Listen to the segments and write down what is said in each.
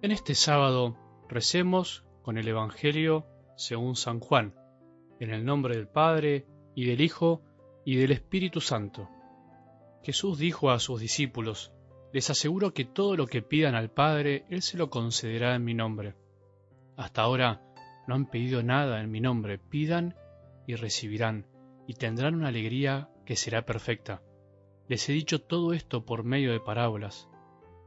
En este sábado recemos con el Evangelio según San Juan, en el nombre del Padre, y del Hijo, y del Espíritu Santo. Jesús dijo a sus discípulos, Les aseguro que todo lo que pidan al Padre, Él se lo concederá en mi nombre. Hasta ahora no han pedido nada en mi nombre, pidan y recibirán, y tendrán una alegría que será perfecta. Les he dicho todo esto por medio de parábolas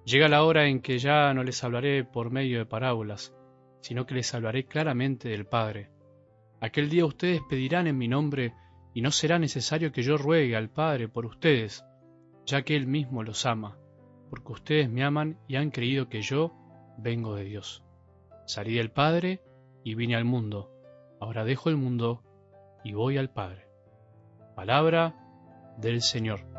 Llega la hora en que ya no les hablaré por medio de parábolas, sino que les hablaré claramente del Padre. Aquel día ustedes pedirán en mi nombre, y no será necesario que yo ruegue al Padre por ustedes, ya que Él mismo los ama, porque ustedes me aman y han creído que yo vengo de Dios. Salí del Padre y vine al mundo, ahora dejo el mundo y voy al Padre. Palabra del Señor.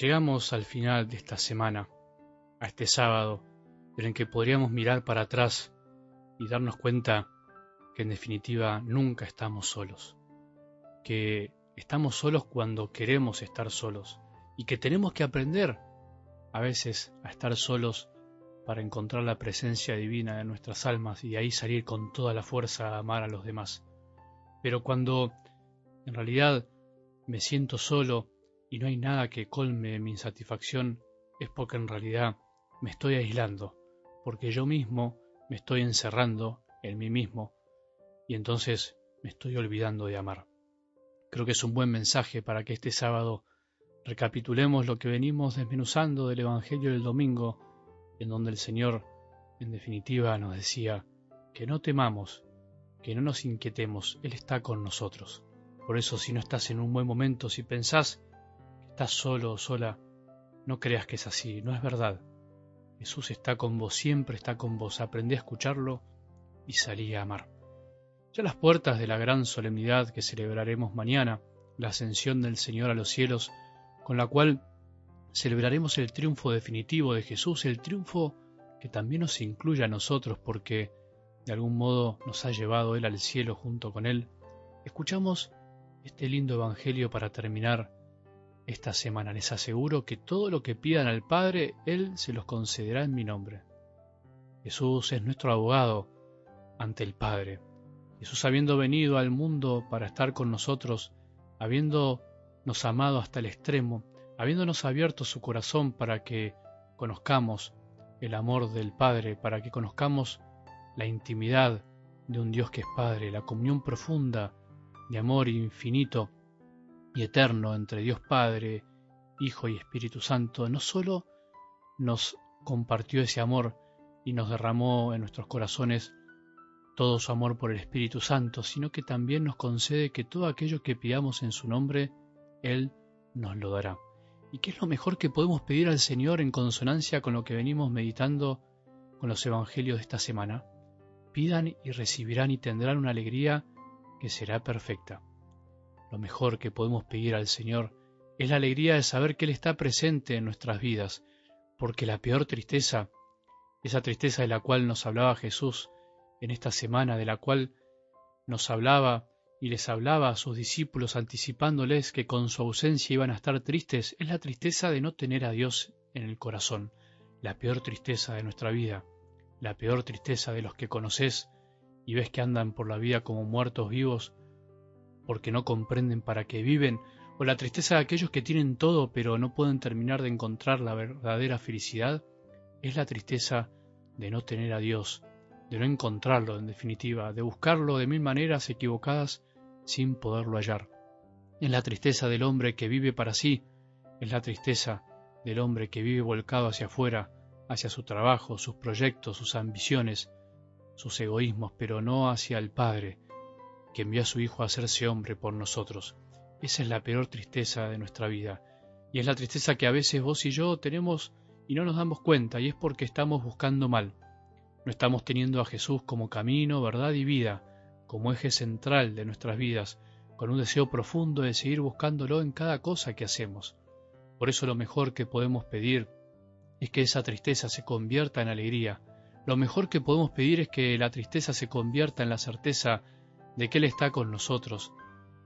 Llegamos al final de esta semana, a este sábado, en el que podríamos mirar para atrás y darnos cuenta que en definitiva nunca estamos solos, que estamos solos cuando queremos estar solos y que tenemos que aprender a veces a estar solos para encontrar la presencia divina de nuestras almas y de ahí salir con toda la fuerza a amar a los demás. Pero cuando en realidad me siento solo y no hay nada que colme mi insatisfacción, es porque en realidad me estoy aislando, porque yo mismo me estoy encerrando en mí mismo y entonces me estoy olvidando de amar. Creo que es un buen mensaje para que este sábado recapitulemos lo que venimos desmenuzando del Evangelio del domingo, en donde el Señor, en definitiva, nos decía que no temamos, que no nos inquietemos, Él está con nosotros. Por eso si no estás en un buen momento, si pensás estás solo o sola, no creas que es así, no es verdad. Jesús está con vos, siempre está con vos, aprendí a escucharlo y salí a amar. Ya las puertas de la gran solemnidad que celebraremos mañana, la ascensión del Señor a los cielos, con la cual celebraremos el triunfo definitivo de Jesús, el triunfo que también nos incluye a nosotros porque de algún modo nos ha llevado Él al cielo junto con Él, escuchamos este lindo Evangelio para terminar esta semana. Les aseguro que todo lo que pidan al Padre, Él se los concederá en mi nombre. Jesús es nuestro abogado ante el Padre. Jesús habiendo venido al mundo para estar con nosotros, habiéndonos amado hasta el extremo, habiéndonos abierto su corazón para que conozcamos el amor del Padre, para que conozcamos la intimidad de un Dios que es Padre, la comunión profunda de amor infinito y eterno entre Dios Padre, Hijo y Espíritu Santo, no sólo nos compartió ese amor y nos derramó en nuestros corazones todo su amor por el Espíritu Santo, sino que también nos concede que todo aquello que pidamos en su nombre, Él nos lo dará. ¿Y qué es lo mejor que podemos pedir al Señor en consonancia con lo que venimos meditando con los Evangelios de esta semana? Pidan y recibirán y tendrán una alegría que será perfecta. Lo mejor que podemos pedir al Señor es la alegría de saber que Él está presente en nuestras vidas, porque la peor tristeza, esa tristeza de la cual nos hablaba Jesús en esta semana, de la cual nos hablaba y les hablaba a sus discípulos anticipándoles que con su ausencia iban a estar tristes, es la tristeza de no tener a Dios en el corazón, la peor tristeza de nuestra vida, la peor tristeza de los que conoces y ves que andan por la vida como muertos vivos porque no comprenden para qué viven, o la tristeza de aquellos que tienen todo pero no pueden terminar de encontrar la verdadera felicidad, es la tristeza de no tener a Dios, de no encontrarlo en definitiva, de buscarlo de mil maneras equivocadas sin poderlo hallar. Es la tristeza del hombre que vive para sí, es la tristeza del hombre que vive volcado hacia afuera, hacia su trabajo, sus proyectos, sus ambiciones, sus egoísmos, pero no hacia el Padre, que envió a su Hijo a hacerse hombre por nosotros. Esa es la peor tristeza de nuestra vida. Y es la tristeza que a veces vos y yo tenemos y no nos damos cuenta, y es porque estamos buscando mal. No estamos teniendo a Jesús como camino, verdad y vida, como eje central de nuestras vidas, con un deseo profundo de seguir buscándolo en cada cosa que hacemos. Por eso lo mejor que podemos pedir es que esa tristeza se convierta en alegría. Lo mejor que podemos pedir es que la tristeza se convierta en la certeza de que Él está con nosotros,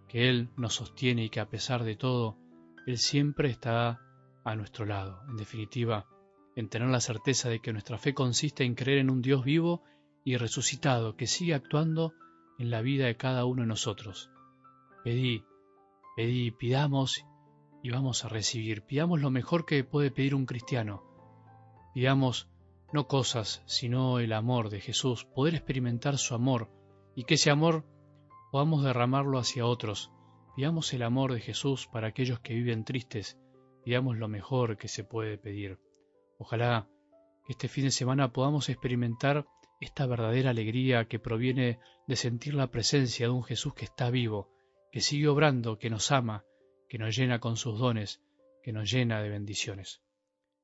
que Él nos sostiene y que a pesar de todo, Él siempre está a nuestro lado. En definitiva, en tener la certeza de que nuestra fe consiste en creer en un Dios vivo y resucitado que sigue actuando en la vida de cada uno de nosotros. Pedí, pedí, pidamos y vamos a recibir. Pidamos lo mejor que puede pedir un cristiano. Pidamos no cosas, sino el amor de Jesús, poder experimentar su amor y que ese amor podamos derramarlo hacia otros. Pidamos el amor de Jesús para aquellos que viven tristes. Pidamos lo mejor que se puede pedir. Ojalá que este fin de semana podamos experimentar esta verdadera alegría que proviene de sentir la presencia de un Jesús que está vivo, que sigue obrando, que nos ama, que nos llena con sus dones, que nos llena de bendiciones.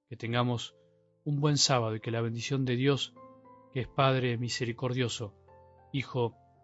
Que tengamos un buen sábado y que la bendición de Dios, que es Padre misericordioso, Hijo